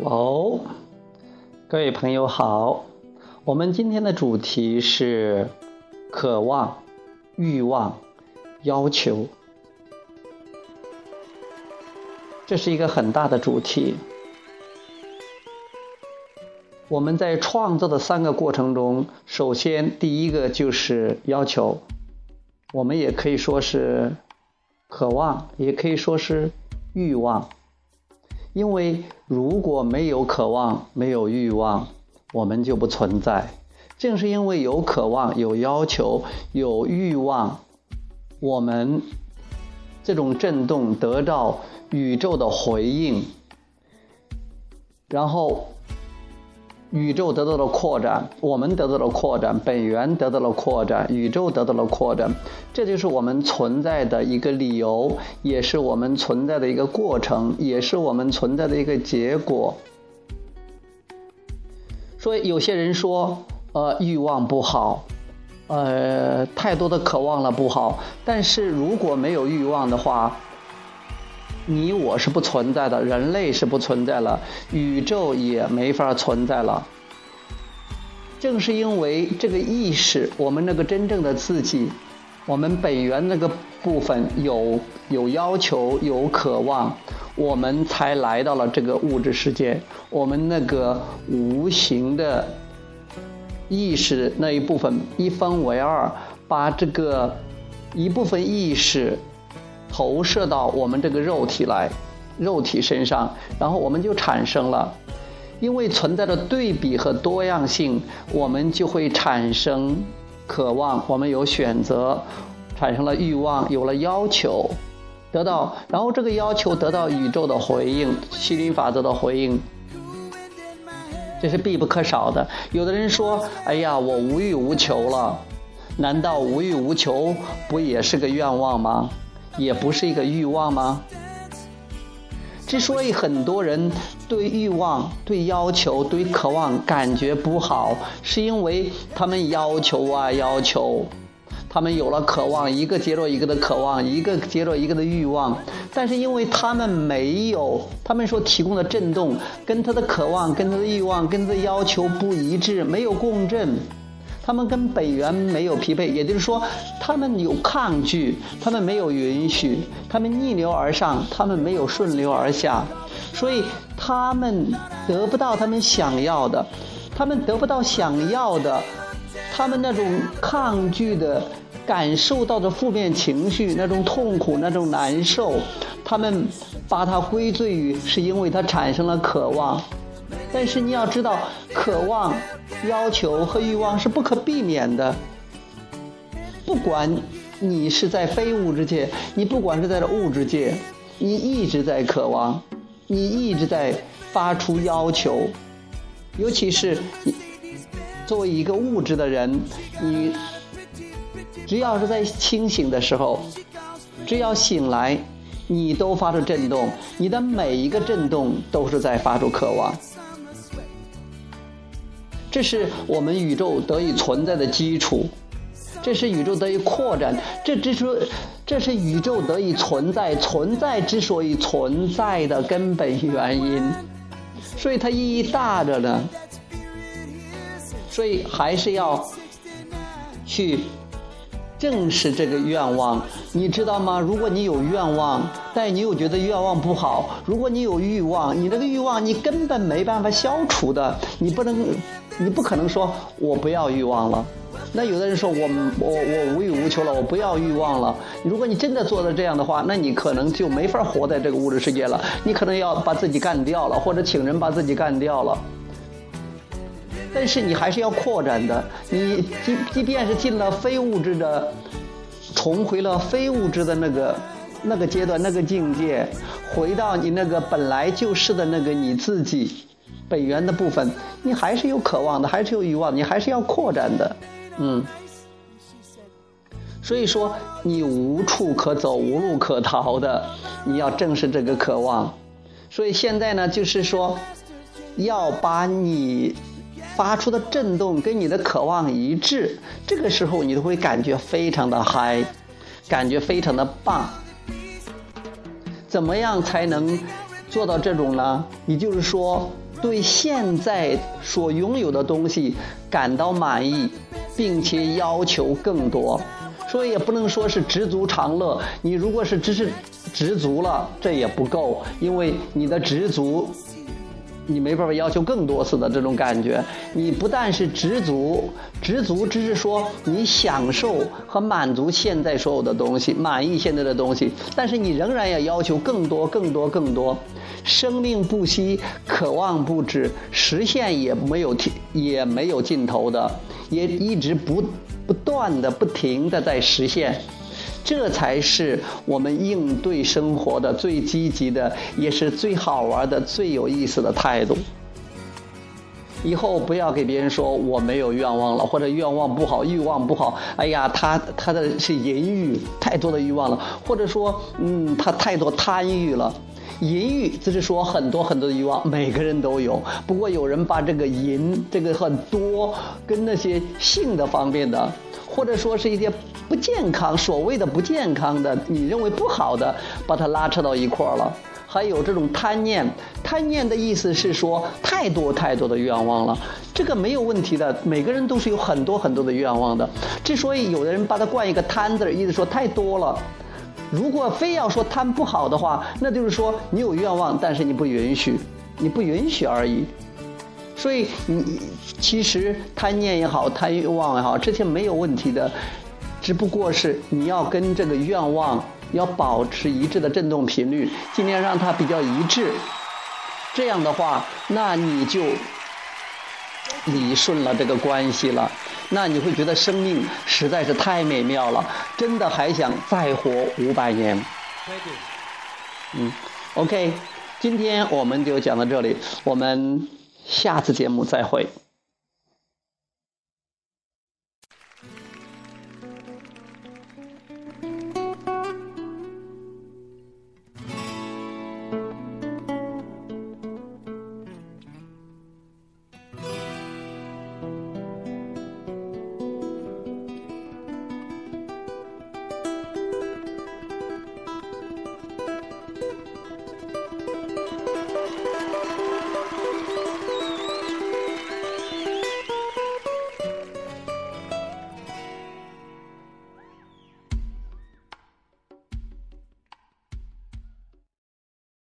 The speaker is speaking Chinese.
哦，各位朋友好，我们今天的主题是渴望、欲望、要求，这是一个很大的主题。我们在创造的三个过程中，首先第一个就是要求，我们也可以说是渴望，也可以说是欲望。因为如果没有渴望，没有欲望，我们就不存在。正是因为有渴望、有要求、有欲望，我们这种震动得到宇宙的回应，然后。宇宙得到了扩展，我们得到了扩展，本源得到了扩展，宇宙得到了扩展，这就是我们存在的一个理由，也是我们存在的一个过程，也是我们存在的一个结果。所以有些人说，呃，欲望不好，呃，太多的渴望了不好，但是如果没有欲望的话。你我是不存在的，人类是不存在了，宇宙也没法存在了。正是因为这个意识，我们那个真正的自己，我们本源那个部分有有要求、有渴望，我们才来到了这个物质世界。我们那个无形的意识那一部分一分为二，把这个一部分意识。投射到我们这个肉体来，肉体身上，然后我们就产生了，因为存在着对比和多样性，我们就会产生渴望，我们有选择，产生了欲望，有了要求，得到，然后这个要求得到宇宙的回应，吸引力法则的回应，这是必不可少的。有的人说：“哎呀，我无欲无求了，难道无欲无求不也是个愿望吗？”也不是一个欲望吗？之所以很多人对欲望、对要求、对渴望感觉不好，是因为他们要求啊要求，他们有了渴望，一个接着一个的渴望，一个接着一个的欲望，但是因为他们没有，他们所提供的震动跟他的渴望、跟他的欲望、跟他的要求不一致，没有共振。他们跟本源没有匹配，也就是说，他们有抗拒，他们没有允许，他们逆流而上，他们没有顺流而下，所以他们得不到他们想要的，他们得不到想要的，他们那种抗拒的感受到的负面情绪，那种痛苦，那种难受，他们把它归罪于是因为他产生了渴望。但是你要知道，渴望、要求和欲望是不可避免的。不管你是在非物质界，你不管是在物质界，你一直在渴望，你一直在发出要求。尤其是你作为一个物质的人，你只要是在清醒的时候，只要醒来，你都发出震动，你的每一个震动都是在发出渴望。这是我们宇宙得以存在的基础，这是宇宙得以扩展，这之所，这是宇宙得以存在，存在之所以存在的根本原因，所以它意义大着呢。所以还是要去正视这个愿望，你知道吗？如果你有愿望，但你又觉得愿望不好；如果你有欲望，你这个欲望你根本没办法消除的，你不能。你不可能说我不要欲望了，那有的人说我我我无欲无求了，我不要欲望了。如果你真的做到这样的话，那你可能就没法活在这个物质世界了，你可能要把自己干掉了，或者请人把自己干掉了。但是你还是要扩展的，你即即便是进了非物质的，重回了非物质的那个那个阶段、那个境界，回到你那个本来就是的那个你自己。本源的部分，你还是有渴望的，还是有欲望，你还是要扩展的，嗯。所以说，你无处可走，无路可逃的，你要正视这个渴望。所以现在呢，就是说，要把你发出的震动跟你的渴望一致，这个时候你都会感觉非常的嗨，感觉非常的棒。怎么样才能做到这种呢？也就是说，对现在所拥有的东西感到满意，并且要求更多。所以也不能说是知足常乐。你如果是只是知足了，这也不够，因为你的知足。你没办法要求更多次的这种感觉，你不但是知足，知足只是说你享受和满足现在所有的东西，满意现在的东西，但是你仍然要要求更多、更多、更多。生命不息，渴望不止，实现也没有停，也没有尽头的，也一直不不断的、不停的在实现。这才是我们应对生活的最积极的，也是最好玩的、最有意思的态度。以后不要给别人说我没有愿望了，或者愿望不好、欲望不好。哎呀，他他的是淫欲，太多的欲望了，或者说，嗯，他太多贪欲了。淫欲就是说很多很多的欲望，每个人都有。不过有人把这个淫这个很多跟那些性的方面的，或者说是一些不健康，所谓的不健康的，你认为不好的，把它拉扯到一块儿了。还有这种贪念，贪念的意思是说太多太多的愿望了，这个没有问题的，每个人都是有很多很多的愿望的。之所以有的人把它冠一个贪字，意思说太多了。如果非要说贪不好的话，那就是说你有愿望，但是你不允许，你不允许而已。所以你其实贪念也好，贪欲望也好，这些没有问题的，只不过是你要跟这个愿望要保持一致的振动频率，尽量让它比较一致。这样的话，那你就理顺了这个关系了。那你会觉得生命实在是太美妙了，真的还想再活五百年。嗯，OK，今天我们就讲到这里，我们下次节目再会。